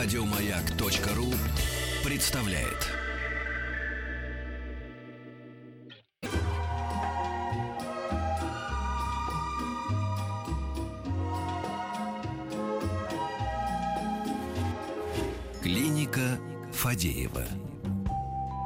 Радиомаяк.ру представляет. Клиника Фадеева.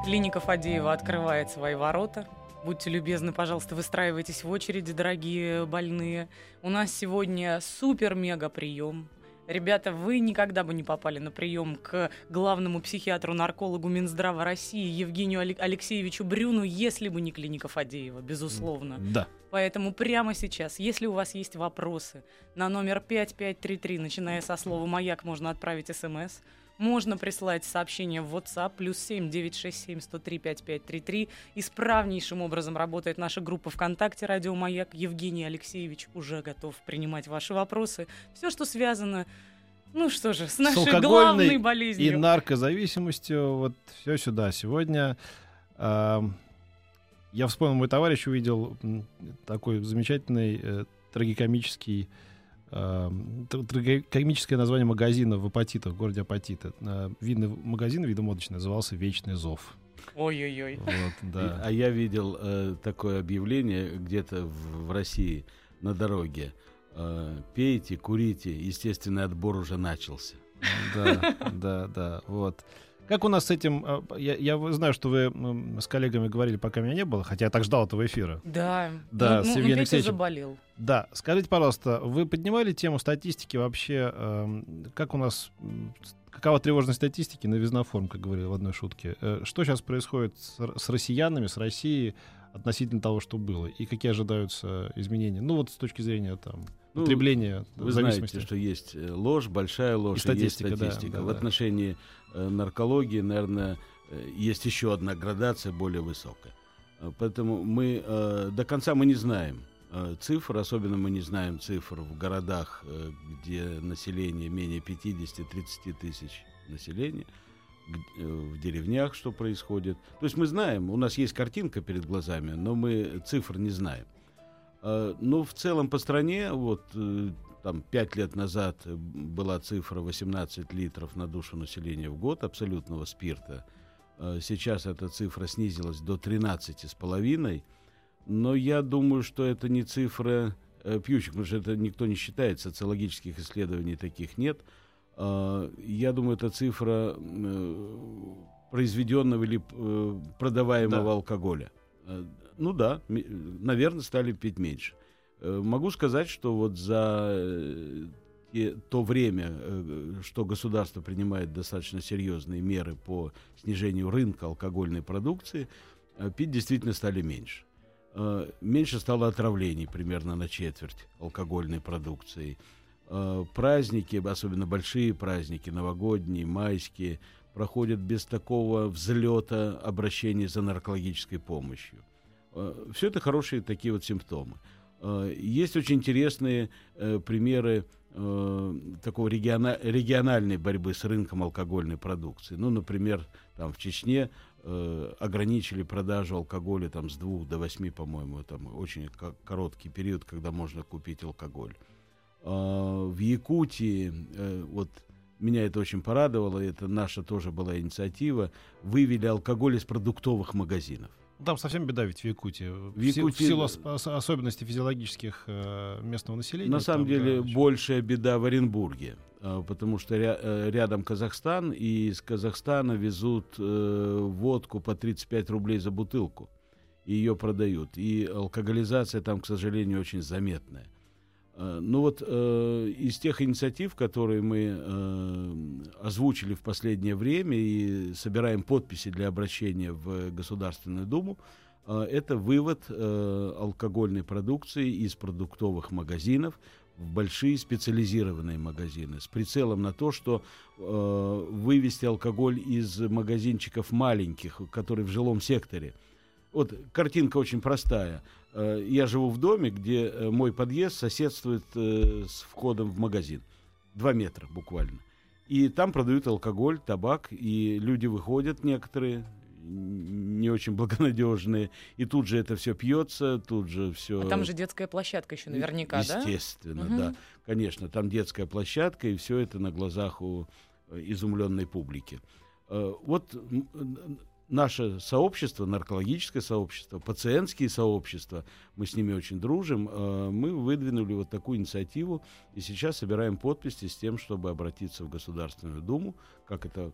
Клиника Фадеева открывает свои ворота. Будьте любезны, пожалуйста, выстраивайтесь в очереди, дорогие больные. У нас сегодня супер-мега прием. Ребята, вы никогда бы не попали на прием к главному психиатру-наркологу Минздрава России Евгению Алексеевичу Брюну, если бы не клиника Фадеева, безусловно. Да. Поэтому прямо сейчас, если у вас есть вопросы, на номер 5533, начиная со слова «Маяк», можно отправить смс – можно прислать сообщение в WhatsApp плюс 7 967 103 5533. Исправнейшим образом работает наша группа ВКонтакте «Радио Маяк». Евгений Алексеевич уже готов принимать ваши вопросы. Все, что связано ну что же, с нашей с главной болезнью. И наркозависимостью. Вот все сюда. Сегодня э, я вспомнил, мой товарищ увидел такой замечательный э, трагикомический комическое название магазина в Апатитах, в городе Апатиты. Э, винный магазин, видомодочный, назывался «Вечный зов». Ой-ой-ой. Вот, да. А я видел э, такое объявление где-то в, в России на дороге. Э, пейте, курите, естественный отбор уже начался. Да, да, да, вот. Как у нас с этим... А, я, я знаю, что вы с коллегами говорили, пока меня не было, хотя я так ждал этого эфира. Да, да ну, с ну, Евгением Алексеевичем. заболел. Да, скажите, пожалуйста, вы поднимали тему статистики вообще, э, как у нас... Какова тревожность статистики на визноформ, как говорили в одной шутке? Э, что сейчас происходит с, с россиянами, с Россией относительно того, что было? И какие ожидаются изменения? Ну вот с точки зрения там ну, потребления Вы знаете, что есть э, ложь, большая ложь, и статистика. И есть статистика. Да, да, в отношении э, наркологии, наверное, э, есть еще одна градация более высокая. Э, поэтому мы э, до конца мы не знаем э, цифр, особенно мы не знаем цифр в городах, э, где население менее 50-30 тысяч населения, э, в деревнях, что происходит. То есть мы знаем, у нас есть картинка перед глазами, но мы цифр не знаем. Э, ну, в целом по стране, вот э, там 5 лет назад была цифра 18 литров на душу населения в год абсолютного спирта. Э, сейчас эта цифра снизилась до 13 с половиной. Но я думаю, что это не цифра пьющих, потому что это никто не считает, социологических исследований таких нет. Я думаю, это цифра произведенного или продаваемого да. алкоголя. Ну да, наверное, стали пить меньше. Э, могу сказать, что вот за э, то время, э, что государство принимает достаточно серьезные меры по снижению рынка алкогольной продукции, пить действительно стали меньше. Меньше стало отравлений примерно на четверть алкогольной продукции. Праздники, особенно большие праздники, новогодние, майские, проходят без такого взлета обращения за наркологической помощью. Все это хорошие такие вот симптомы. Э, есть очень интересные э, примеры такого региона, региональной борьбы с рынком алкогольной продукции. Ну, например, там в Чечне ограничили продажу алкоголя там с двух до восьми, по-моему, там очень короткий период, когда можно купить алкоголь. в Якутии, вот меня это очень порадовало, это наша тоже была инициатива, вывели алкоголь из продуктовых магазинов. Там совсем беда ведь в Якутии. В, Якутии... в силу ос- особенностей физиологических э, местного населения. На самом деле да, большая беда в Оренбурге, э, потому что ря- э, рядом Казахстан, и из Казахстана везут водку по 35 рублей за бутылку. И ее продают. И алкоголизация там, к сожалению, очень заметная. Э, ну вот э, из тех инициатив, которые мы э, озвучили в последнее время и собираем подписи для обращения в Государственную Думу, э, это вывод э, алкогольной продукции из продуктовых магазинов в большие специализированные магазины с прицелом на то, что э, вывести алкоголь из магазинчиков маленьких, которые в жилом секторе. Вот картинка очень простая. Э, я живу в доме, где э, мой подъезд соседствует э, с входом в магазин. Два метра буквально. И там продают алкоголь, табак, и люди выходят некоторые, не очень благонадежные, и тут же это все пьется, тут же все. А там же детская площадка еще наверняка, Естественно, да? Естественно, да. Конечно, там детская площадка, и все это на глазах у изумленной публики. Вот наше сообщество, наркологическое сообщество, пациентские сообщества, мы с ними очень дружим, мы выдвинули вот такую инициативу и сейчас собираем подписи с тем, чтобы обратиться в Государственную Думу, как это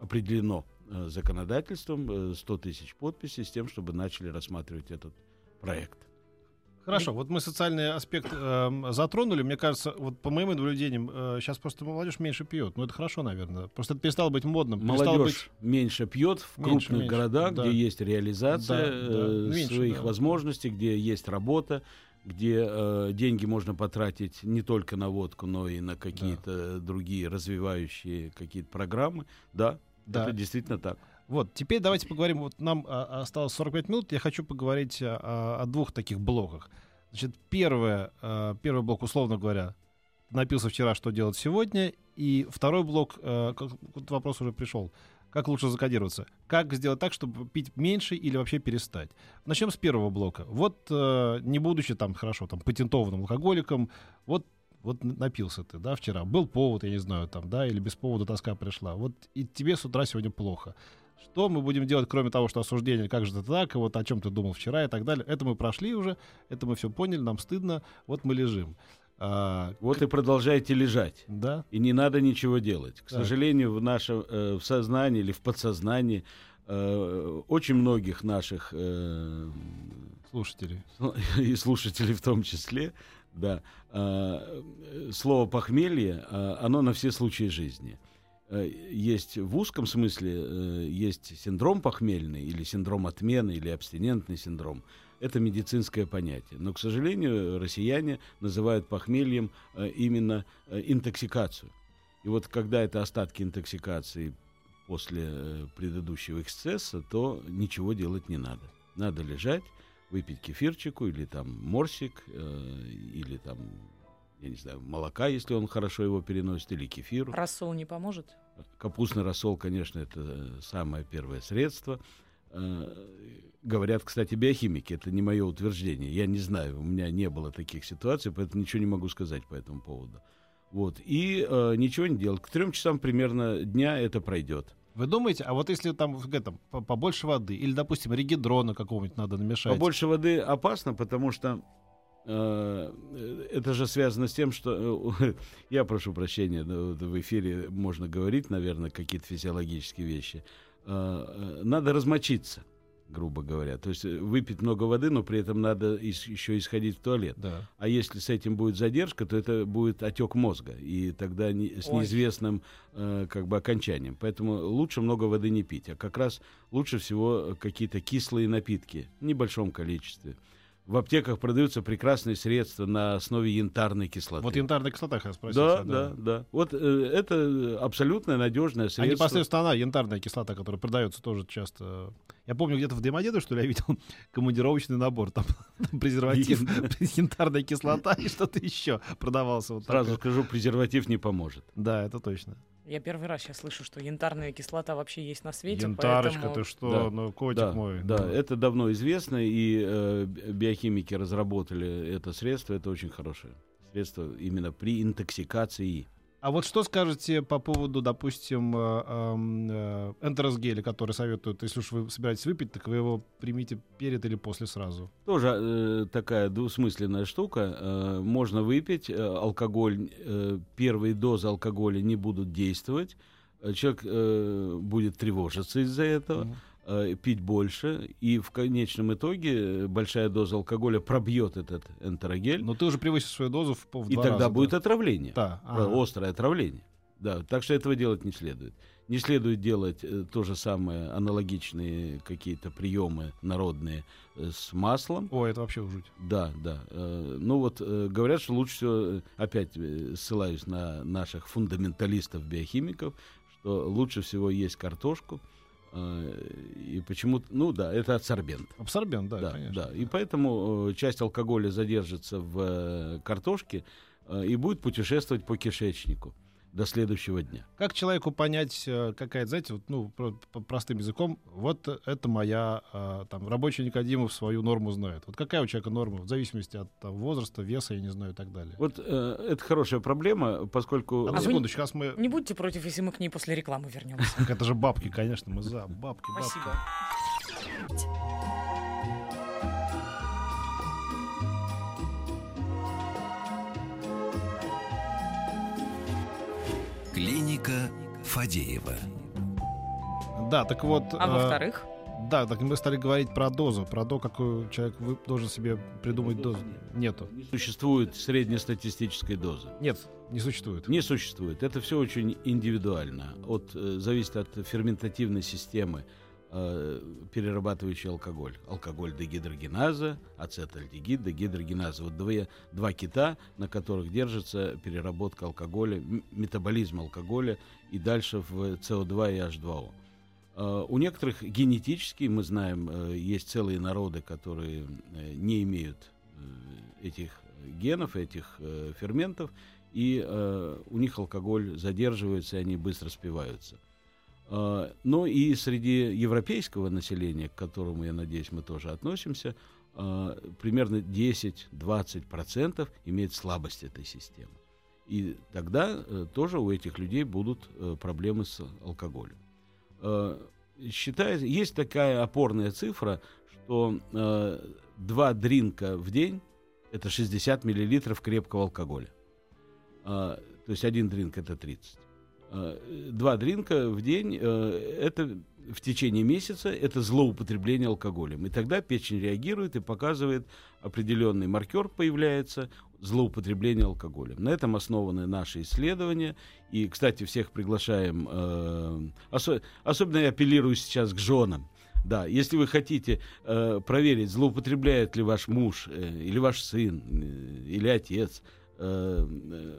определено Э, законодательством 100 э, тысяч подписей с тем, чтобы начали рассматривать этот проект. Хорошо, вот мы социальный аспект э, затронули. Мне кажется, вот по моим наблюдениям, э, сейчас просто молодежь меньше пьет. Ну, это хорошо, наверное. Просто это перестало быть модным. Молодежь быть... меньше пьет в меньше, крупных меньше. городах, да. где есть реализация да, да. Э, меньше, своих да. возможностей, где есть работа, где э, деньги можно потратить не только на водку, но и на какие-то да. другие развивающие какие-то программы. Да, да. Это действительно так. Вот, теперь давайте поговорим. Вот нам а, осталось 45 минут. Я хочу поговорить о, о двух таких блоках. Значит, первое, а, первый блок, условно говоря, напился вчера, что делать сегодня. И второй блок, а, как, вопрос уже пришел. Как лучше закодироваться? Как сделать так, чтобы пить меньше или вообще перестать? Начнем с первого блока. Вот, э, не будучи там, хорошо, там, патентованным алкоголиком, вот вот напился ты, да, вчера, был повод, я не знаю, там, да, или без повода тоска пришла, вот и тебе с утра сегодня плохо. Что мы будем делать, кроме того, что осуждение, как же это так, и вот о чем ты думал вчера и так далее. Это мы прошли уже, это мы все поняли, нам стыдно, вот мы лежим. А, вот к... и продолжаете лежать. Да. И не надо ничего делать. К да. сожалению, в нашем э, в сознании или в подсознании э, очень многих наших э, слушателей и слушателей в том числе да. А, слово похмелье, а, оно на все случаи жизни. Э, есть в узком смысле, э, есть синдром похмельный, или синдром отмены, или абстинентный синдром. Это медицинское понятие. Но, к сожалению, россияне называют похмельем э, именно интоксикацию. И вот когда это остатки интоксикации после предыдущего эксцесса, то ничего делать не надо. Надо лежать, выпить кефирчику или там морсик, или там, я не знаю, молока, если он хорошо его переносит, или кефир. Рассол не поможет? Капустный рассол, конечно, это самое первое средство. Э, говорят, кстати, биохимики, это не мое утверждение. Я не знаю, у меня не было таких ситуаций, поэтому ничего не могу сказать по этому поводу. Вот. И э, ничего не делать. К трем часам примерно дня это пройдет. Вы думаете, а вот если там этом, побольше воды, или, допустим, регидрона какого-нибудь надо намешать? Побольше воды опасно, потому что э, это же связано с тем, что э, я прошу прощения, в эфире можно говорить, наверное, какие-то физиологические вещи. Э, э надо размочиться грубо говоря. То есть э, выпить много воды, но при этом надо еще исходить в туалет. Да. А если с этим будет задержка, то это будет отек мозга, и тогда не, с неизвестным э, как бы окончанием. Поэтому лучше много воды не пить, а как раз лучше всего какие-то кислые напитки в небольшом количестве в аптеках продаются прекрасные средства на основе янтарной кислоты. Вот янтарная кислота, я спросил. Да, да, да, да. Вот э, это абсолютно надежное средство. А непосредственно она, янтарная кислота, которая продается тоже часто. Я помню, где-то в Домодедово, что ли, я видел командировочный набор. Там, там презерватив, янтарная кислота и что-то еще продавался. Вот Сразу такое. скажу, презерватив не поможет. Да, это точно. Я первый раз сейчас слышу, что янтарная кислота вообще есть на свете. Янтарочка, поэтому... ты что, да. ну котик да, мой. Да, ну. это давно известно, и э, биохимики разработали это средство, это очень хорошее средство именно при интоксикации. А вот что скажете по поводу, допустим, э, э, энтеросгеля, который советуют, если уж вы собираетесь выпить, так вы его примите перед или после сразу? Тоже э, такая двусмысленная штука. Э, можно выпить, э, алкоголь, э, первые дозы алкоголя не будут действовать, человек э, будет тревожиться из-за этого. Mm-hmm пить больше, и в конечном итоге большая доза алкоголя пробьет этот энтерогель. Но ты уже превысишь свою дозу в, в И тогда раза, будет да? отравление. Да. Ага. Острое отравление. Да, так что этого делать не следует. Не следует делать э, то же самое, аналогичные какие-то приемы народные э, с маслом. О, это вообще жуть. Да, да. Э, ну вот э, говорят, что лучше всего, э, опять э, ссылаюсь на наших фундаменталистов-биохимиков, что лучше всего есть картошку, Э, и почему ну да, это абсорбент. Абсорбент, да, да конечно. Да. И поэтому э, часть алкоголя задержится в э, картошке и будет путешествовать по кишечнику. До следующего дня. Как человеку понять, э, какая, знаете, вот, ну, простым языком, вот это моя, э, там, рабочий Никодимов свою норму знает. Вот какая у человека норма, в зависимости от там, возраста, веса, я не знаю, и так далее. Вот э, это хорошая проблема, поскольку... А, а секундочку, сейчас мы... Не будьте против, если мы к ней после рекламы вернемся. Это же бабки, конечно, мы за. Бабки, бабки. Спасибо. Клиника Фадеева. Да, так вот. А э, во-вторых? Да, так мы стали говорить про дозу, про то, какую человек должен себе придумать дозу. Нету. Не существует среднестатистической дозы. Нет, не существует. Не существует. Это все очень индивидуально. От, э, зависит от ферментативной системы э, перерабатывающий алкоголь. Алкоголь дегидрогеназа, ацетальдегид, дегидрогеназа. Вот две, два кита, на которых держится переработка алкоголя, метаболизм алкоголя и дальше в СО2 и H2O. Uh, э, у некоторых генетически, мы знаем, uh, есть целые народы, которые не имеют этих генов, этих ферментов, и у них алкоголь задерживается, и они быстро спиваются. А, но и среди европейского населения, к которому, я надеюсь, мы тоже относимся, а, примерно 10-20% имеет слабость этой системы. И тогда э, тоже у этих людей будут э, проблемы с алкоголем. А, считается, есть такая опорная цифра, что два дринка в день это 60 миллилитров крепкого алкоголя. То есть один дринк это 30. Э, два дринка в день, э, это в течение месяца, это злоупотребление алкоголем. И тогда печень реагирует и показывает определенный маркер появляется злоупотребление алкоголем. На этом основаны наши исследования. И, кстати, всех приглашаем, э, осо- особенно я апеллирую сейчас к женам. Да, если вы хотите э, проверить, злоупотребляет ли ваш муж э, или ваш сын э, или отец Э,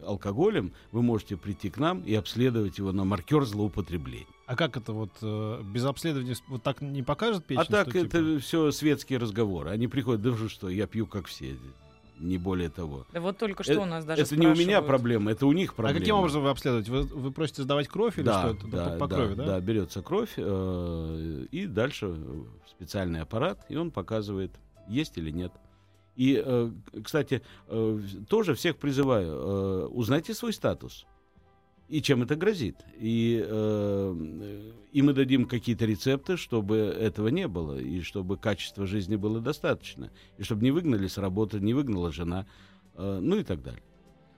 алкоголем, вы можете прийти к нам и обследовать его на маркер злоупотребления. А как это вот э, без обследования вот так не покажет печень? А так что, это типа... все светские разговоры. Они приходят, да что, я пью как все не более того. Да вот только что это, у нас даже Это не у меня проблема, это у них проблема. А каким образом вы обследуете? Вы, вы просите сдавать кровь или да, что? Да, по, по да, крови, да? Да, берется кровь э, и дальше специальный аппарат, и он показывает, есть или нет. И, э, кстати, э, тоже всех призываю, э, узнайте свой статус и чем это грозит. И, и мы дадим какие-то рецепты, чтобы этого не было, и чтобы качество жизни было достаточно, и чтобы не выгнали с работы, не выгнала жена, ну и так далее.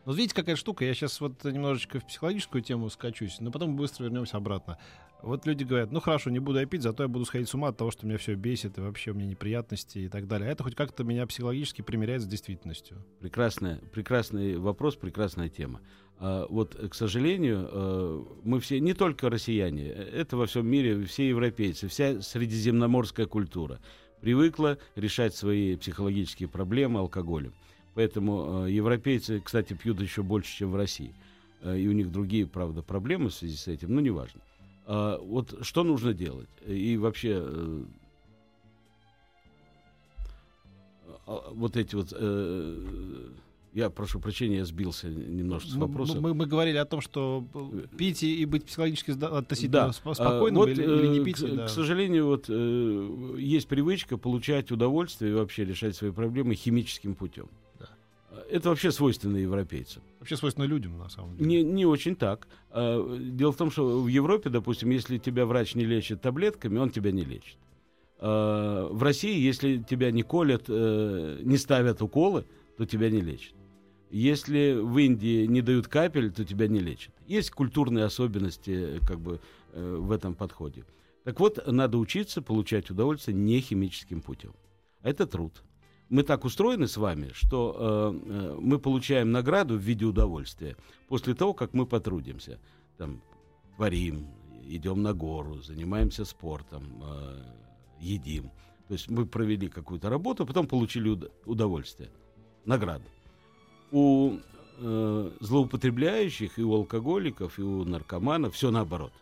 Вот видите, какая штука, я сейчас вот немножечко в психологическую тему скачусь, но потом быстро вернемся обратно. Вот люди говорят, ну хорошо, не буду я пить, зато я буду сходить с ума от того, что меня все бесит, и вообще у меня неприятности и так далее. А это хоть как-то меня психологически примеряет с действительностью. Прекрасная, прекрасный вопрос, прекрасная тема. А, вот, к сожалению, а, мы все, не только россияне, это во всем мире, все европейцы, вся средиземноморская культура привыкла решать свои психологические проблемы алкоголем. Поэтому европейцы, кстати, пьют еще больше, чем в России. И у них другие, правда, проблемы в связи с этим, но неважно. А, вот что нужно делать? И вообще э, а, вот эти вот э, я прошу прощения, я сбился немножко с вопроса. Мы, мы, мы говорили о том, что пить и быть психологически относительно да. спокойным вот, или, или не пить. К, да. к сожалению, вот э, есть привычка получать удовольствие и вообще решать свои проблемы химическим путем. Это вообще свойственно европейцам. Вообще свойственно людям, на самом деле. Не, не очень так. А, дело в том, что в Европе, допустим, если тебя врач не лечит таблетками, он тебя не лечит. А, в России, если тебя не колят, э, не ставят уколы, то тебя не лечат. Если в Индии не дают капель, то тебя не лечат. Есть культурные особенности как бы, э, в этом подходе. Так вот, надо учиться получать удовольствие не химическим путем. Это труд мы так устроены с вами, что э, э, мы получаем награду в виде удовольствия после того, как мы потрудимся. Там, творим, идем на гору, занимаемся спортом, э, едим. То есть мы провели какую-то работу, потом получили уд- удовольствие, награду. У э, злоупотребляющих и у алкоголиков, и у наркоманов все наоборот.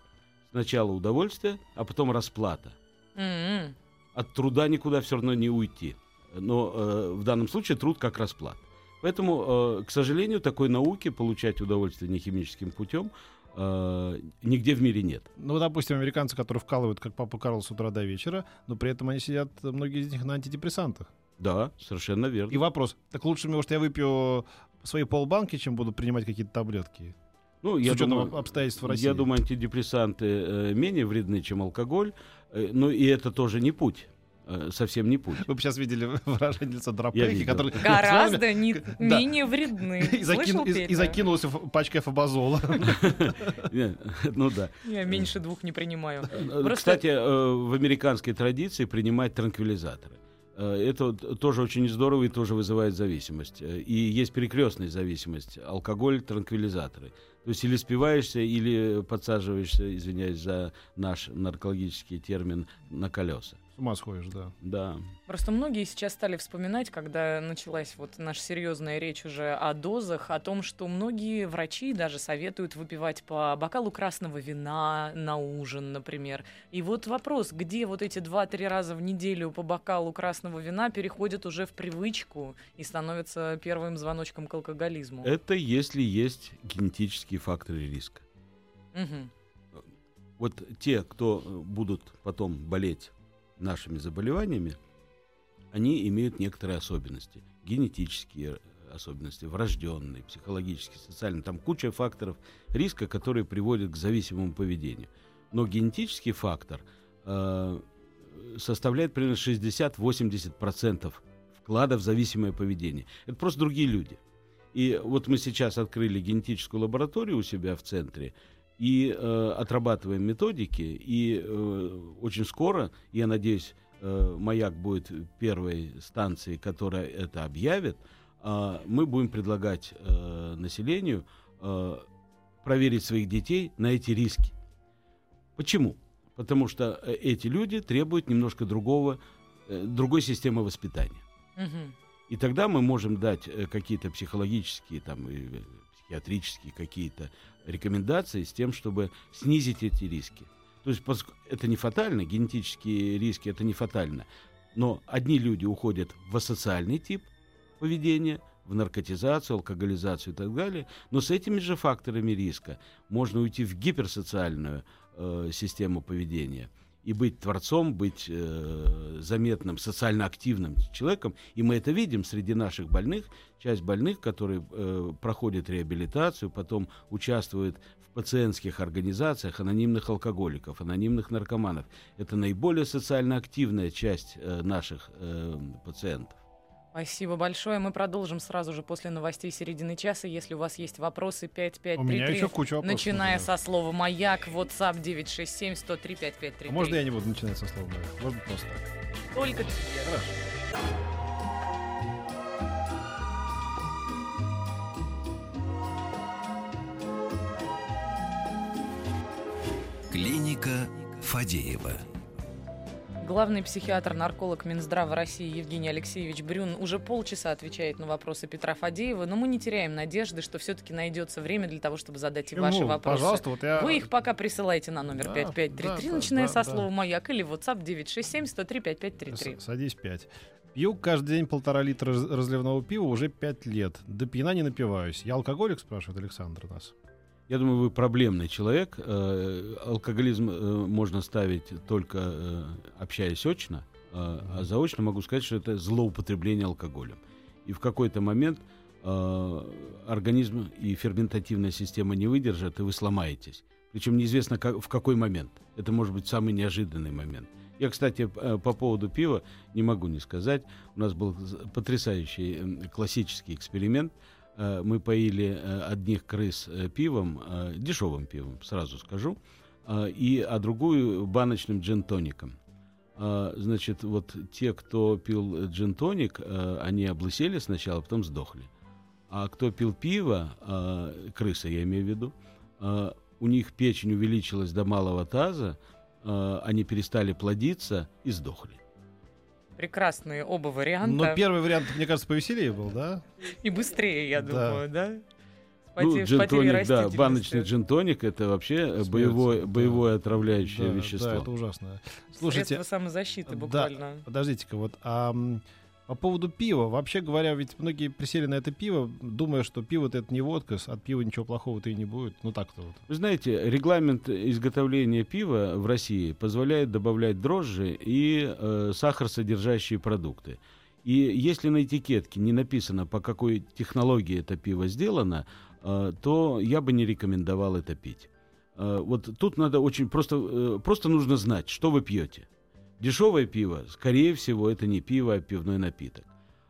Сначала удовольствие, а потом расплата. Mm-hmm. От труда никуда все равно не уйти но э, в данном случае труд как расплат. Поэтому, э, к сожалению, такой науки получать удовольствие не химическим путем э, нигде в мире нет. Ну, допустим, американцы, которые вкалывают, как папа Карл, с утра до вечера, но при этом они сидят, многие из них, на антидепрессантах. Да, совершенно верно. И вопрос, так лучше, может, я выпью свои полбанки, чем буду принимать какие-то таблетки? Ну, с я думаю, обстоятельств России. Я думаю, антидепрессанты э, менее вредны, чем алкоголь. Э, но и это тоже не путь. Э, совсем не путь. Вы бы сейчас видели выражение лица Драпехи, который Гораздо не- Да. менее вредны. и, закин- и- и в пачкой фабазола. Ну да. Я меньше двух не принимаю. Э, Просто- Кстати, э, в американской традиции принимать транквилизаторы. Э, Это тоже очень здорово и тоже вызывает зависимость. Э, И есть перекрестная зависимость. Алкоголь, транквилизаторы. То есть или спиваешься, или подсаживаешься, извиняюсь за наш наркологический термин, на колеса. С ума сходишь, да. Да. Просто многие сейчас стали вспоминать, когда началась вот наша серьезная речь уже о дозах, о том, что многие врачи даже советуют выпивать по бокалу красного вина на ужин, например. И вот вопрос, где вот эти два-три раза в неделю по бокалу красного вина переходят уже в привычку и становятся первым звоночком к алкоголизму. Это если есть генетические факторы риска. Мгм. Вот те, кто будут потом болеть нашими заболеваниями, они имеют некоторые особенности. Генетические э, особенности, врожденные, психологические, социальные. Там куча факторов риска, которые приводят к зависимому поведению. Но генетический фактор э, составляет примерно 60-80% вклада в зависимое поведение. Это просто другие люди. И вот мы сейчас открыли генетическую лабораторию у себя в центре, и э, отрабатываем методики, и э, очень скоро, я надеюсь, э, маяк будет первой станцией, которая это объявит, а мы будем предлагать э, населению э, проверить своих детей на эти риски. Почему? Потому что э, эти люди требуют немножко другого, э, другой системы воспитания. И тогда мы можем дать э, какие-то психологические, там, и, э, психиатрические какие-то рекомендации с тем, чтобы снизить эти риски. То есть это не фатально, генетические риски это не фатально. Но одни люди уходят в асоциальный тип поведения, в наркотизацию, алкоголизацию и так далее. Но с этими же факторами риска можно уйти в гиперсоциальную э, систему поведения и быть творцом, быть э, заметным, социально активным человеком. И мы это видим среди наших больных. Часть больных, которые э, проходят реабилитацию, потом участвуют в пациентских организациях анонимных алкоголиков, анонимных наркоманов. Это наиболее социально активная часть э, наших э, пациентов. Спасибо большое. Мы продолжим сразу же после новостей середины часа. Если у вас есть вопросы, У меня 5533. еще куча вопросов. Начиная со слова «Маяк», WhatsApp 967 103 5533. А можно я не буду начинать со слова «маяк»? Можно просто так. Только тебе. Клиника Фадеева. Главный психиатр-нарколог Минздрава России Евгений Алексеевич Брюн уже полчаса отвечает на вопросы Петра Фадеева, но мы не теряем надежды, что все-таки найдется время для того, чтобы задать и ваши вопросы. Пожалуйста, вот я... Вы их пока присылайте на номер Да, 5533, да, начиная да, со да. слова «Маяк» или WhatsApp 967 103 5533. С- Садись пять. Пью каждый день полтора литра раз- разливного пива уже пять лет. До пьяна не напиваюсь. Я алкоголик, спрашивает Александр нас. Я думаю, вы проблемный человек. Э, Алкоголизм э, можно ставить только э, общаясь очно, а заочно могу сказать, что это злоупотребление алкоголем. И в какой-то момент организм и ферментативная система не выдержат, и вы сломаетесь. Причем неизвестно как- в какой момент. Это может быть самый неожиданный момент. Я, кстати, по поводу пива не могу не сказать. У нас был потрясающий классический эксперимент. Э, Мы поили э, одних крыс э, пивом, дешевым пивом, сразу скажу, и, а другую баночным джин-тоником. А, Значит, вот те, кто пил джин-тоник, э, они облысели сначала, потом сдохли. А кто пил пиво, крысы я имею в виду, у них печень увеличилась до малого таза, они перестали плодиться и сдохли. Прекрасные оба варианта. Но первый вариант, мне кажется, повеселее был, да? И быстрее, я Да. думаю, да? Ну, джин-тоник, да, баночный джин-тоник это вообще э, Смерть, боевое, да. боевое отравляющее Да, вещество. Да, это ужасно. Слушайте, Средство самозащиты да. буквально. подождите-ка, вот а, По поводу пива, вообще говоря, ведь многие присели на это пиво, думая, что пиво-то это не водка, от пива ничего плохого-то и не будет. Ну так-то вот. Вы знаете, регламент изготовления пива в России позволяет добавлять дрожжи и э, сахар содержащие продукты. И если на этикетке не написано, по какой технологии это пиво сделано, э, то я бы не рекомендовал это пить. Э, вот тут надо очень просто, э, просто нужно знать, что вы пьете. Дешевое пиво, скорее всего, это не пиво, а пивной напиток.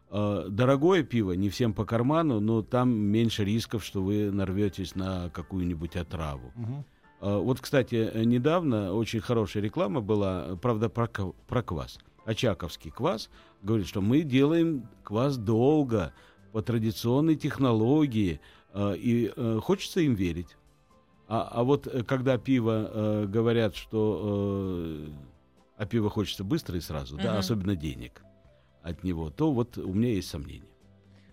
А, дорогое пиво не всем по карману, но там меньше рисков, что вы нарветесь на какую-нибудь отраву. Угу. Вот, кстати, недавно очень хорошая реклама была, правда, про, про квас. Очаковский квас говорит, что мы делаем квас долго, по традиционной технологии, а, и э, хочется им верить. А, а вот э, когда пиво э, говорят, что а пиво хочется быстро и сразу, угу. да, особенно денег от него, то вот у меня есть сомнения.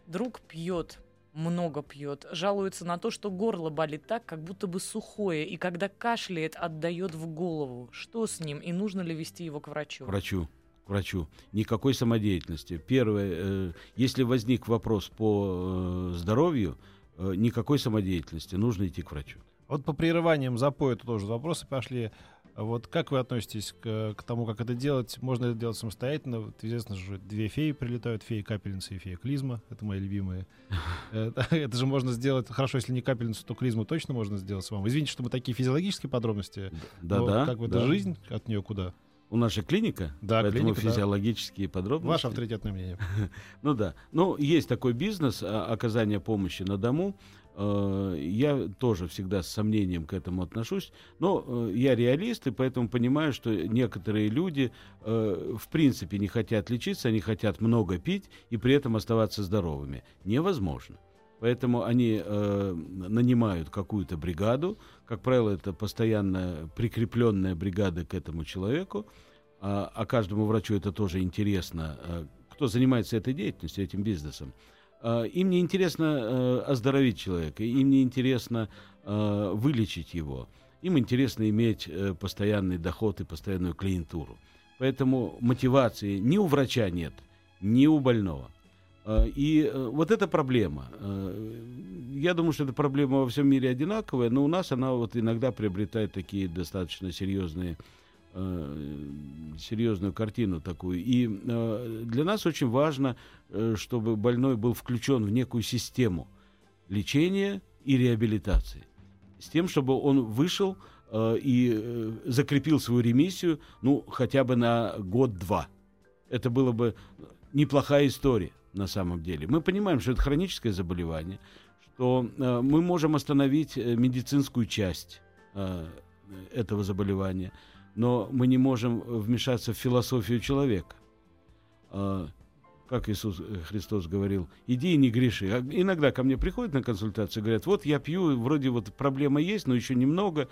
Друг пьет, много пьет, жалуется на то, что горло болит так, как будто бы сухое, и когда кашляет, отдает в голову. Что с ним и нужно ли вести его к врачу? врачу к врачу. Никакой самодеятельности. Первое, э, если возник вопрос по э, здоровью, э, никакой самодеятельности. Нужно идти к врачу. Вот по прерываниям запоя тоже вопросы пошли. Вот как вы относитесь к, к тому, как это делать? Можно это делать самостоятельно? Вот, известно же, две феи прилетают, фея капельница и фея клизма. Это мои любимые. Это же можно сделать, хорошо, если не капельницу, то клизму точно можно сделать с вами. Извините, что мы такие физиологические подробности. Да, да. Как бы это жизнь от нее куда? У нас же клиника, да, поэтому клиника, физиологические да. подробности. Ваше авторитетное мнение. ну да. Ну, есть такой бизнес а, оказания помощи на дому. Э, я тоже всегда с сомнением к этому отношусь, но э, я реалист, и поэтому понимаю, что некоторые люди э, в принципе не хотят лечиться, они хотят много пить и при этом оставаться здоровыми. Невозможно. Поэтому они э, нанимают какую-то бригаду, как правило, это постоянно прикрепленная бригада к этому человеку, а, а каждому врачу это тоже интересно, кто занимается этой деятельностью, этим бизнесом. А, им не интересно э, оздоровить человека, им не интересно э, вылечить его. Им интересно иметь э, постоянный доход и постоянную клиентуру. Поэтому мотивации ни у врача нет, ни у больного. И вот эта проблема. Я думаю, что эта проблема во всем мире одинаковая, но у нас она вот иногда приобретает такие достаточно серьезные Э, серьезную картину такую. И э, для нас очень важно, э, чтобы больной был включен в некую систему лечения и реабилитации. С тем, чтобы он вышел э, и э, закрепил свою ремиссию, ну, хотя бы на год-два. Это было бы неплохая история на самом деле. Мы понимаем, что это хроническое заболевание, что э, мы можем остановить э, медицинскую часть э, этого заболевания – но мы не можем вмешаться в философию человека. Как Иисус Христос говорил, иди и не греши. А иногда ко мне приходят на консультацию, говорят, вот я пью, вроде вот проблема есть, но еще немного.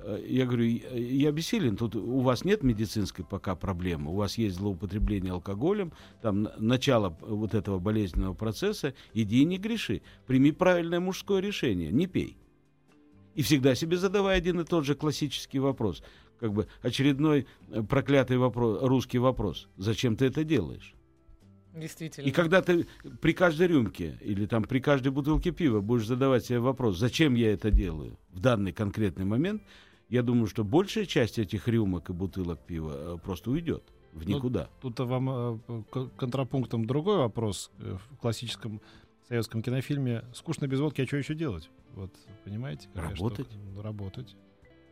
А, я говорю, я бессилен, тут у вас нет медицинской пока проблемы, у вас есть злоупотребление алкоголем, там начало вот этого болезненного процесса, иди и не греши. Прими правильное мужское решение, не пей. И всегда себе задавай один и тот же классический вопрос – как бы очередной э, проклятый вопрос, русский вопрос. Зачем ты это делаешь? Действительно. И когда ты при каждой рюмке или там при каждой бутылке пива будешь задавать себе вопрос, зачем я это делаю в данный конкретный момент, я думаю, что большая часть этих рюмок и бутылок пива э, просто уйдет в ну, никуда. Ну, тут вам э, контрапунктом другой вопрос. В классическом советском кинофильме «Скучно без водки, а что еще делать?» Вот, понимаете? Работать. Что, работать.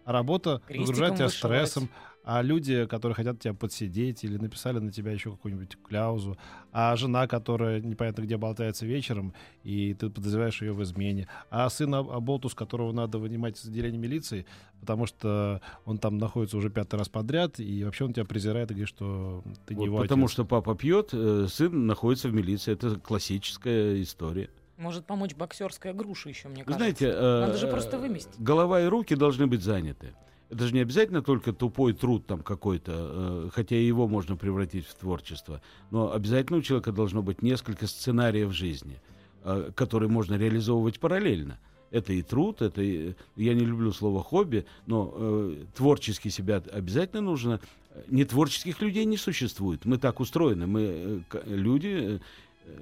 А работа нагружает тебя стрессом, а люди, которые хотят тебя подсидеть или написали на тебя еще какую-нибудь кляузу, а жена, которая непонятно где болтается вечером, и ты подозреваешь ее в измене, а сын Аболтус, которого надо вынимать из отделения милиции, потому что он там находится уже пятый раз подряд, и вообще он тебя презирает и говорит, что ты не вот его Потому отец. что папа пьет, э, сын находится в милиции. Это классическая история. Может помочь боксерская груша еще, мне кажется. Знаете, э, Надо же просто выместить. Голова и руки должны быть заняты. Это же не обязательно только тупой труд там какой-то, э, хотя и его можно превратить в творчество. Но обязательно у человека должно быть несколько сценариев жизни, э, которые можно реализовывать параллельно. Это и труд, это и, я не люблю слово хобби, но э, творчески себя обязательно нужно Нетворческих людей не существует. Мы так устроены. Мы э, люди, э,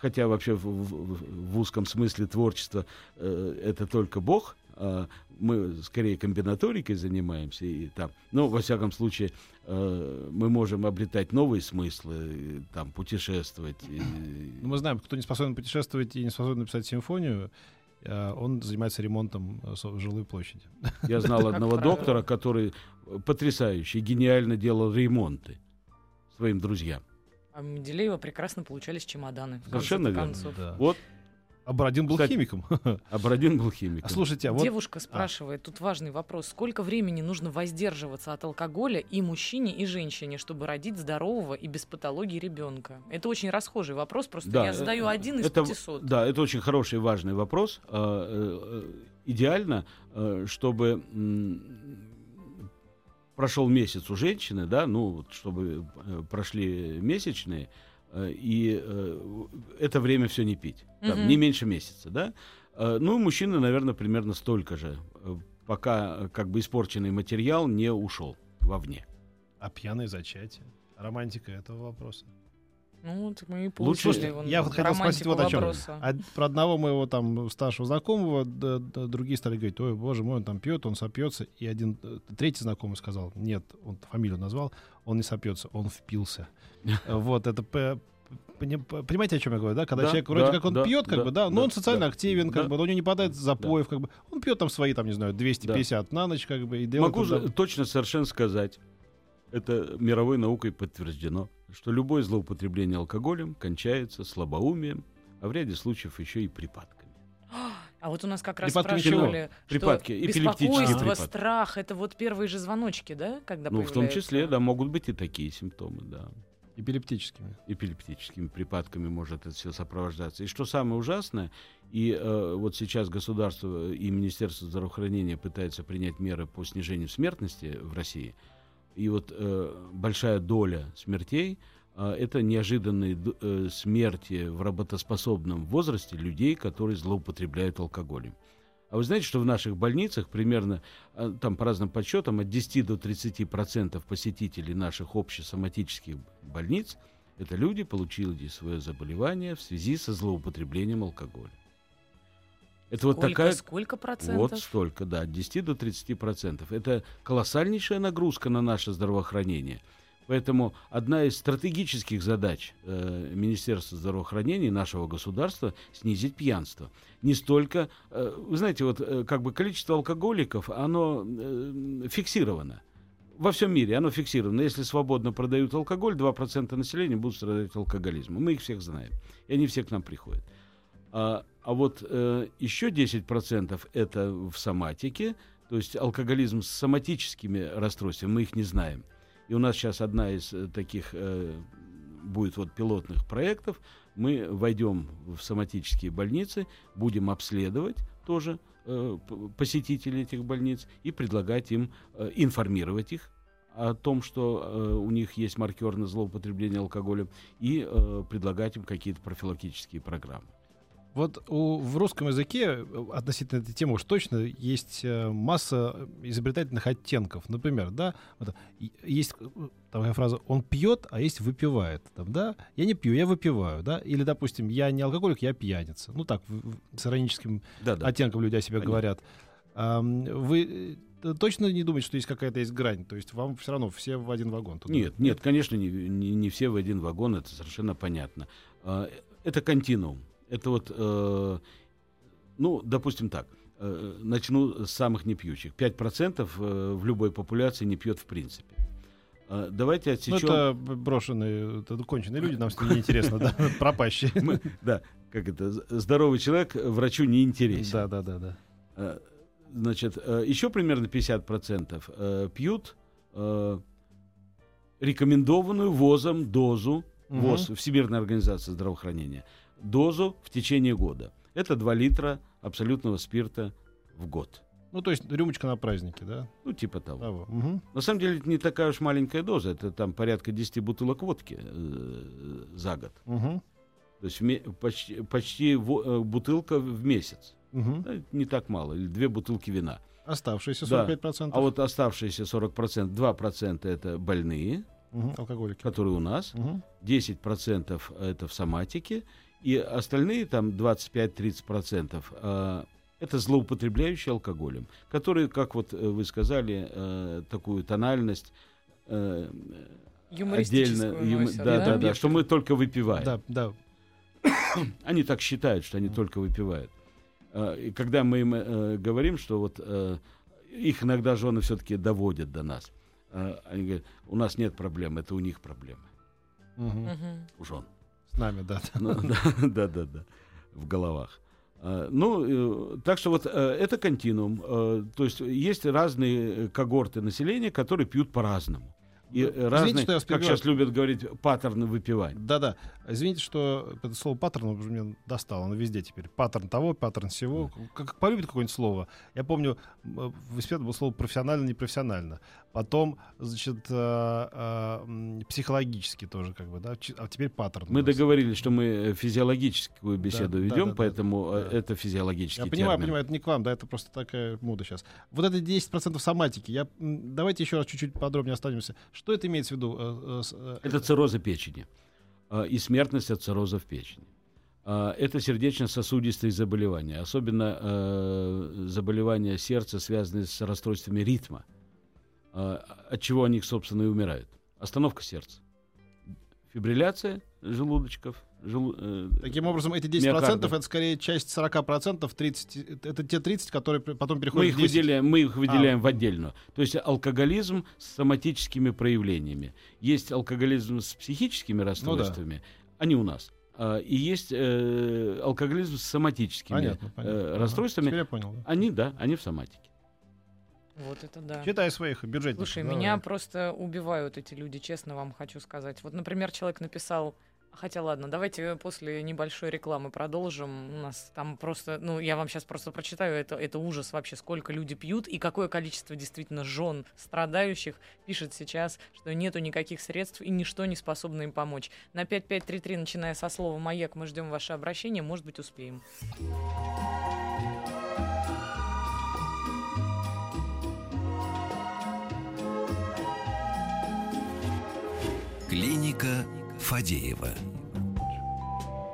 хотя вообще в, в- в узком смысле творчество э, это только Бог, а мы скорее комбинаторикой занимаемся и там. Но во всяком случае э, мы можем обретать новые смыслы, там путешествовать. и- Ну, мы знаем, кто не способен путешествовать и не способен написать симфонию, э, он занимается ремонтом э, жилой площади. Я знал одного доктора, который э, потрясающе, гениально делал ремонты своим друзьям. А у Менделеева прекрасно получались чемоданы. в Совершенно верно. концов. Да. Вот А Бородин был Кстати, химиком. а Бородин был химиком. А слушайте, а вот Девушка спрашивает, тут важный вопрос, сколько времени нужно воздерживаться от алкоголя и мужчине, и женщине, чтобы родить здорового и без патологии ребенка? Это очень расхожий вопрос, просто Да, я задаю э, один из это- 500. Да, это очень хороший и важный вопрос. А, э, э, Идеально, э, чтобы прошел месяц у женщины, да, ну, вот чтобы э, прошли месячные, э, и э, это время все не пить. Там, Мгм. не меньше месяца, да. Ну, и мужчины, наверное, примерно столько же, пока как бы испорченный материал не ушел вовне. а пьяное зачатие? Романтика этого вопроса. Ну, вот мы и Лучше- получили Слушайте, вон я вот хотел спросить вот о чем. вопроса. А про одного моего там старшего знакомого д- д- другие стали говорить, ой, боже мой, он там пьет, он сопьется. И один э, третий знакомый сказал, нет, он фамилию назвал, он не сопьется, он впился. Вот, это Понимаете, о чем я говорю, да? Когда Да, человек вроде да, как он да, пьет, как да, бы, да, но да, он социально да, активен, как да. бы, но у него не падает запоев, как бы. Он пьет там свои, там, не знаю, 250 на ночь, как бы, и делает Могу туда- за- точно совершенно сказать, это мировой наукой подтверждено, что любое злоупотребление алкоголем кончается слабоумием, а в ряде случаев еще и припадками. А вот у нас как раз Припадки спрашивали, Припадки, что эпилептические беспокойство, припадки. страх — это вот первые же звоночки, да, когда ну, в том появляются? числе, да, могут быть и такие симптомы, да. эпилептическими. Эпилептическими припадками может это все сопровождаться. И что самое ужасное, и э, вот сейчас государство и Министерство здравоохранения пытаются принять меры по снижению смертности в России. И вот э, большая доля смертей э, это неожиданные э, смерти в работоспособном возрасте людей, которые злоупотребляют алкоголем. А вы знаете, что в наших больницах примерно, э, там по разным подсчетам, от 10 до 30 процентов посетителей наших общесоматических больниц это люди, получили свое заболевание в связи со злоупотреблением алкоголя. Это вот Сколько, такая... сколько процентов? Вот столько, да, от 10 до 30 процентов. Это колоссальнейшая нагрузка на наше здравоохранение. Поэтому одна из стратегических задач э, Министерства здравоохранения нашего государства снизить пьянство. Не столько, э, вы знаете, вот э, как бы количество алкоголиков, оно э, фиксировано. Во всем мире оно фиксировано. Если свободно продают алкоголь, 2% населения будут страдать алкоголизмом. Мы их всех знаем. И они все к нам приходят. А, а вот э, еще 10% это в соматике, то есть алкоголизм с соматическими расстройствами, мы их не знаем. И у нас сейчас одна из э, таких э, будет вот пилотных проектов. Мы войдем в соматические больницы, будем обследовать тоже э, посетителей этих больниц и предлагать им э, информировать их о том, что э, у них есть маркер на злоупотребление алкоголем, и э, предлагать им какие-то профилактические программы. Вот у, в русском языке э, относительно этой темы уж точно есть э, масса изобретательных оттенков. Например, да, вот, есть э, такая фраза «он пьет, а есть выпивает». Там, да? Я не пью, я выпиваю. Да? Или, допустим, я не алкоголик, я пьяница. Ну так, в- в- с ироническим Да, да. оттенком люди о себе Понятно. говорят. Ам, вы точно не думаете, что есть какая-то есть грань? То есть вам все равно все в один вагон? туда? Нет, нет, конечно, не, не, не все в один вагон, это совершенно понятно. А, Это континуум. Это вот, э, ну, допустим так, э, начну с самых непьющих. 5% э, в любой популяции не пьет в принципе. А, Давайте Ну, отсечем... это б- брошенные, это конченые люди, нам с ними неинтересно, да, пропащие. Мы- да, как это, здоровый человек врачу не интересен. Да, да, да, да. Э, Значит, э, еще примерно 50% э, пьют э, рекомендованную ВОЗом дозу, Мгм. ВОЗ, Всемирная организация здравоохранения, дозу в течение года. Это 2 литра абсолютного спирта в год. Ну, то есть рюмочка на празднике, да? Ну, типа того. Того. Мгм. На самом деле, это не такая уж маленькая доза. Это там порядка 10 бутылок водки э, за год. Мгм. То есть почти, почти э, бутылка в месяц. Мгм. Да, не так мало, или две бутылки вина. Оставшиеся Да. 45%. А вот оставшиеся 40%, 2% это больные, Мгм, алкоголики. которые у нас, Мгм. 10% это в соматике, и остальные там 25-30% э, это злоупотребляющие алкоголем, которые, как вот э, вы сказали, э, такую тональность э, Юмористическую отдельно, юм- носят, да, да? да, да, что мы только выпиваем. Да, да. Они так считают, что они только выпивают. А, И когда мы им э, говорим, что вот э, их иногда жены все-таки доводят до нас, а, они говорят, у нас нет проблем, это у них проблемы. Мгм. у жен. С нами, да. Ну, Да, да, да, в головах. А, Ну, э, так что вот э, это континуум. Э, То есть есть разные когорты населения, которые пьют по-разному. И э, разные, что я как сейчас любят говорить, паттерны выпивания. Да-да. Извините, что это слово паттерн уже мне достало. Оно везде теперь. Паттерн того, паттерн всего. Как полюбит какое-нибудь слово. Я помню, в университете было слово профессионально, непрофессионально. Потом, значит, э, э, психологически тоже, как бы, да. А теперь паттерн. Мы договорились, что мы э, физиологическую беседу да, ведем, да, да, поэтому э, да. это физиологический Я понимаю, термин. понимаю, это не к вам, да, это просто такая мода сейчас. Вот это 10% соматики. Я, давайте еще раз чуть-чуть подробнее останемся. Что это имеется в виду? Это цирроза печени и смертность от цирроза в печени. Это сердечно-сосудистые заболевания, особенно заболевания сердца, связанные с расстройствами ритма, от чего они, собственно, и умирают. Остановка сердца, фибрилляция желудочков, желу- э, Таким образом, эти 10% миокарда. это скорее часть 40%, 30, это те 30, которые потом мы переходят их, в 10. выделяем, мы их выделяем А. в отдельную. То есть алкоголизм с соматическими проявлениями. Есть алкоголизм с психическими расстройствами, они у нас. А, И есть э, алкоголизм с соматическими Понятно, понятно. э, Ага. расстройствами. Теперь я понял. да. Они, да, они в соматике. Вот это да. Читай своих бюджетников. Слушай, давай. меня просто убивают эти люди, честно вам хочу сказать. Вот, например, человек написал, хотя ладно, давайте после небольшой рекламы продолжим. У нас там просто, ну, я вам сейчас просто прочитаю, это, это ужас вообще, сколько люди пьют и какое количество действительно жен страдающих пишет сейчас, что нету никаких средств и ничто не способно им помочь. На 5533, начиная со слова «Маяк», мы ждем ваше обращение, может быть, успеем. Клиника Фадеева.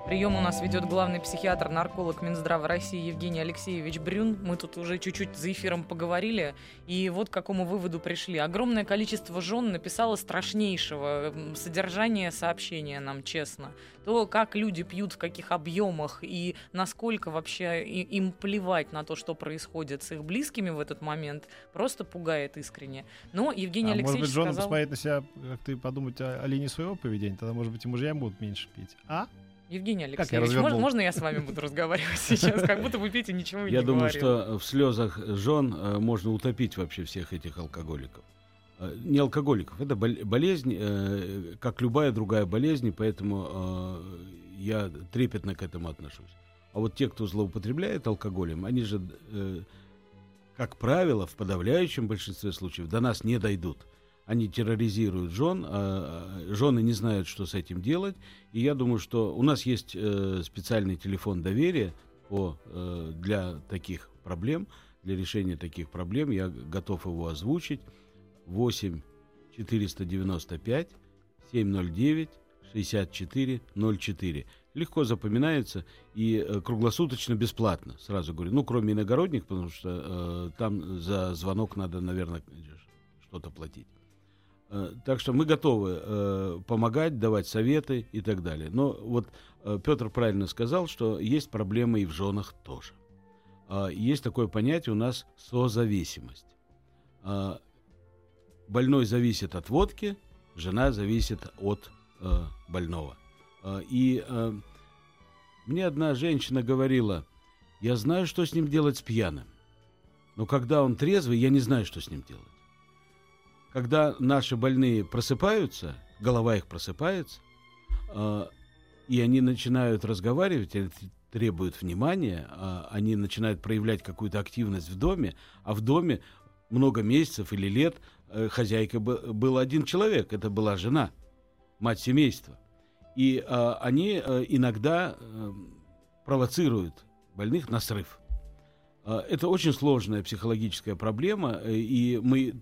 Прием у нас ведет главный психиатр, нарколог Минздрава России Евгений Алексеевич Брюн. Мы тут уже чуть-чуть за эфиром поговорили, и вот к какому выводу пришли. Огромное количество жен написало страшнейшего м, содержания сообщения нам, честно. То, как люди пьют, в каких объемах, и насколько вообще им плевать на то, что происходит с их близкими в этот момент, просто пугает искренне. Но Евгений А может Алексеевич быть, женам сказал... посмотреть на себя, как ты подумать о, о линии своего поведения, тогда, может быть, и мужья будут меньше пить. А? Евгений я Алексеевич, мож- развернул? можно я с вами буду разговаривать сейчас? Как будто вы пьете ничего Я не думаю, говорил. что в слезах жен э, можно утопить вообще всех этих алкоголиков. Э, Не алкоголиков, это бол- болезнь, э, как любая другая болезнь, поэтому я трепетно к этому отношусь. А вот те, кто злоупотребляет алкоголем, они же, как правило, в подавляющем большинстве случаев до нас не дойдут. Они терроризируют жен, а а, жены не знают, что с этим делать. И я думаю, что у нас есть э, специальный телефон доверия по, э, для таких проблем, для решения таких проблем. Я готов его озвучить. 8 495 709 64 04. Легко запоминается и э, круглосуточно бесплатно, сразу говорю. Ну, кроме иногородних, потому что э, там за звонок надо, наверное, что-то платить. Э, Так что мы готовы э, помогать, давать советы и так далее. Но вот э, Петр правильно сказал, что есть проблемы и в женах тоже. А, Есть такое понятие у нас созависимость. А, Больной зависит от водки, жена зависит от э, больного. А, И э, мне одна женщина говорила, я знаю, что с ним делать с пьяным, но когда он трезвый, я не знаю, что с ним делать. Когда наши больные просыпаются, голова их просыпается, э, и они начинают разговаривать, требуют внимания, а они начинают проявлять какую-то активность в доме, а в доме много месяцев или лет э, хозяйка бы- был один человек, это была жена, мать семейства. И э, они э, иногда э, провоцируют больных на срыв. Это очень сложная психологическая проблема, э, и мы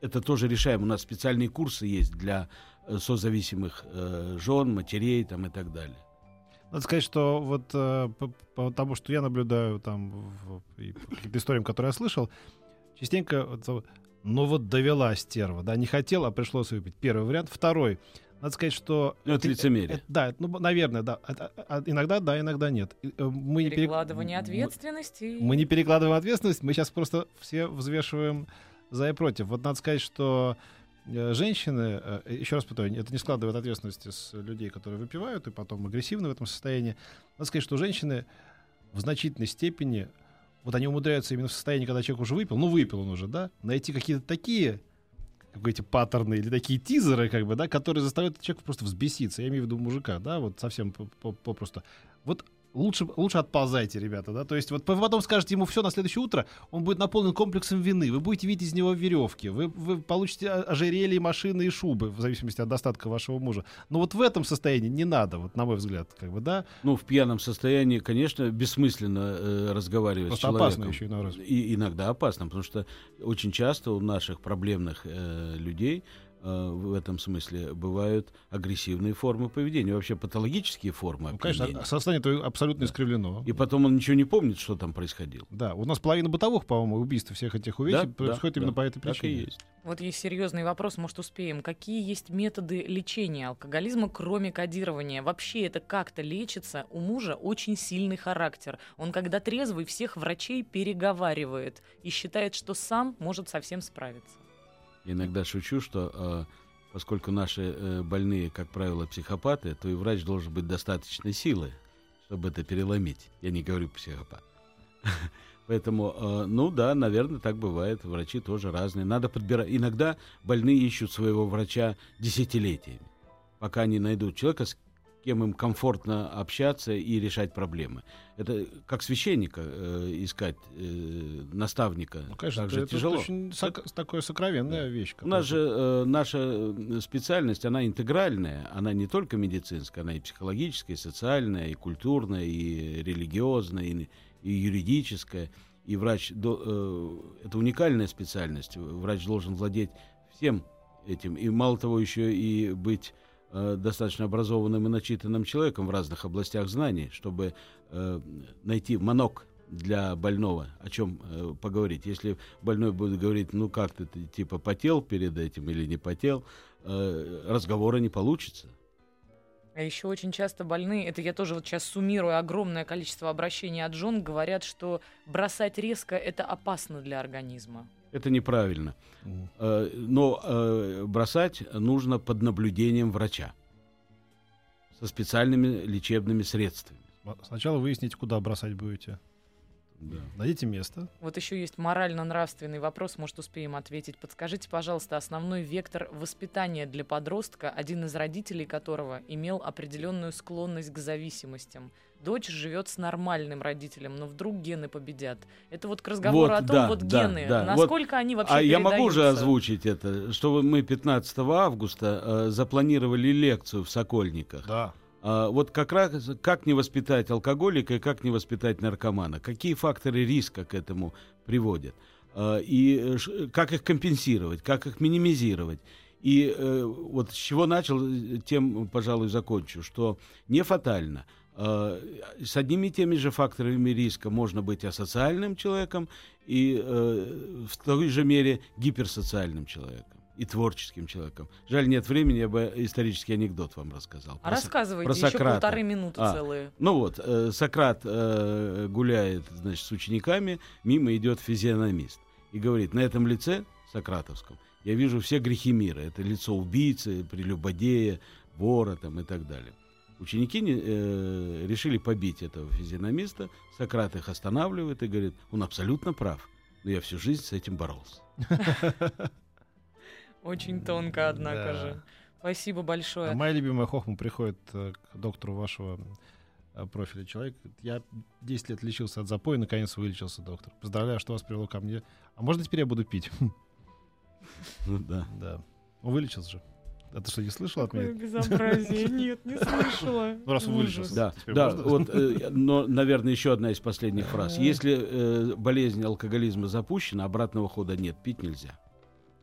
это тоже решаем. У нас специальные курсы есть для э, созависимых э, жен, матерей там, и так далее. Надо сказать, что вот э, по, по тому, что я наблюдаю там, в, и по каким-то историям, которые я слышал, частенько, вот, ну вот довела стерва, да, не хотел, а пришлось выпить. Первый вариант. Второй. Надо сказать, что... Ну, это лицемерие. Это, да, ну, наверное, да. Это, а, иногда да, иногда нет. Э, мы Перекладывание не перек... ответственности. Мы, мы не перекладываем ответственность, мы сейчас просто все взвешиваем за и против. Вот надо сказать, что Э, женщины, э, еще раз повторю, это не складывает ответственности с людей, которые выпивают и потом агрессивны в этом состоянии. Надо сказать, что женщины в значительной степени, вот они умудряются именно в состоянии, когда человек уже выпил, ну выпил он уже, да, найти какие-то такие какие-то паттерны или такие тизеры, как бы, да, которые заставляют человека просто взбеситься. Я имею в виду мужика, да, вот совсем попросту. Вот лучше, лучше отползайте, ребята, да, то есть вот потом скажете ему все на следующее утро, он будет наполнен комплексом вины, вы будете видеть из него веревки, вы, вы получите ожерелье, машины и шубы, в зависимости от достатка вашего мужа. Но вот в этом состоянии не надо, вот на мой взгляд, как бы, да. Ну, в пьяном состоянии, конечно, бессмысленно э, разговаривать Просто с человеком. опасно еще иногда. И иногда опасно, потому что очень часто у наших проблемных э, людей в этом смысле бывают агрессивные формы поведения, вообще патологические формы. Ну, конечно, состояние то абсолютно да. искривлено. И потом он ничего не помнит, что там происходило. Да, у нас половина бытовых, по-моему, убийств всех этих увечий да, происходит да, именно да. по этой причине. Так и есть. Вот есть серьезный вопрос, может успеем. Какие есть методы лечения алкоголизма, кроме кодирования? Вообще это как-то лечится? У мужа очень сильный характер. Он, когда трезвый, всех врачей переговаривает и считает, что сам может совсем справиться иногда шучу, что э, поскольку наши э, больные, как правило, психопаты, то и врач должен быть достаточной силы, чтобы это переломить. Я не говорю психопат. Поэтому, э, ну да, наверное, так бывает. Врачи тоже разные. Надо подбирать. Иногда больные ищут своего врача десятилетиями, пока они найдут человека, кем им комфортно общаться и решать проблемы. Это как священника э, искать э, наставника. Ну, конечно, так же это, тяжело. Это очень сок- такая сокровенная да. вещь. У нас же э, наша специальность, она интегральная, она не только медицинская, она и психологическая, и социальная, и культурная, и религиозная, и, и юридическая. И врач, до, э, это уникальная специальность. Врач должен владеть всем этим. И мало того, еще и быть Э, достаточно образованным и начитанным человеком в разных областях знаний, чтобы э, найти манок для больного, о чем э, поговорить. Если больной будет говорить, ну как ты, ты типа потел перед этим или не потел, э, разговора не получится. А еще очень часто больные, это я тоже вот сейчас суммирую огромное количество обращений от жен, говорят, что бросать резко это опасно для организма. Это неправильно. Mm. Но э, бросать нужно под наблюдением врача со специальными лечебными средствами. Сначала выясните, куда бросать будете. Да. Найдите место. Вот еще есть морально-нравственный вопрос, может, успеем ответить. Подскажите, пожалуйста, основной вектор воспитания для подростка, один из родителей которого имел определенную склонность к зависимостям. Дочь живет с нормальным родителем, но вдруг гены победят. Это вот к разговору вот, о том, да, вот да, гены, да. насколько вот, они вообще А я могу уже озвучить это, что мы 15 августа э, запланировали лекцию в Сокольниках. Да вот как раз как не воспитать алкоголика и как не воспитать наркомана, какие факторы риска к этому приводят, а, и как их компенсировать, как их минимизировать. И э, вот с чего начал, тем, пожалуй, закончу, что не фатально. Э, с одними и теми же факторами риска можно быть асоциальным человеком и э, в той же мере гиперсоциальным человеком и творческим человеком. Жаль, нет времени, я бы исторический анекдот вам рассказал. А про, рассказывайте, про еще Сократа. полторы минуты а, целые. Ну вот, э, Сократ э, гуляет, значит, с учениками, мимо идет физиономист и говорит, на этом лице, сократовском, я вижу все грехи мира. Это лицо убийцы, прелюбодея, вора там, и так далее. Ученики э, решили побить этого физиономиста. Сократ их останавливает и говорит, он абсолютно прав, но я всю жизнь с этим боролся. Очень тонко, однако да. же. Спасибо большое. А моя любимая хохма приходит э, к доктору вашего э, профиля человек. Я 10 лет лечился от запоя, наконец вылечился, доктор. Поздравляю, что вас привело ко мне. А можно теперь я буду пить? Ну да. Да. Ну, вылечился же. А ты что, не слышал от Какое меня? безобразие. Нет, не слышала. Ну, раз вылечился. Да, да, вот, э, но, наверное, еще одна из последних фраз. Если э, болезнь алкоголизма запущена, обратного хода нет, пить нельзя.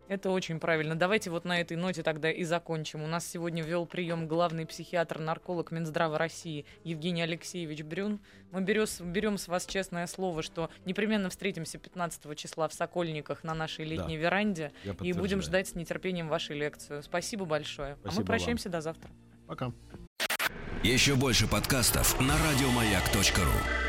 Это очень правильно. Давайте вот на этой ноте тогда и закончим. У нас сегодня вел прием главный психиатр-нарколог Минздрава России Евгений Алексеевич Брюн. Мы берем, берем с вас честное слово, что непременно встретимся 15 числа в Сокольниках на нашей летней веранде Я и будем ждать с нетерпением вашей лекцию. Спасибо большое. а Спасибо мы прощаемся до завтра. Пока. Еще больше подкастов на радиомаяк.ру.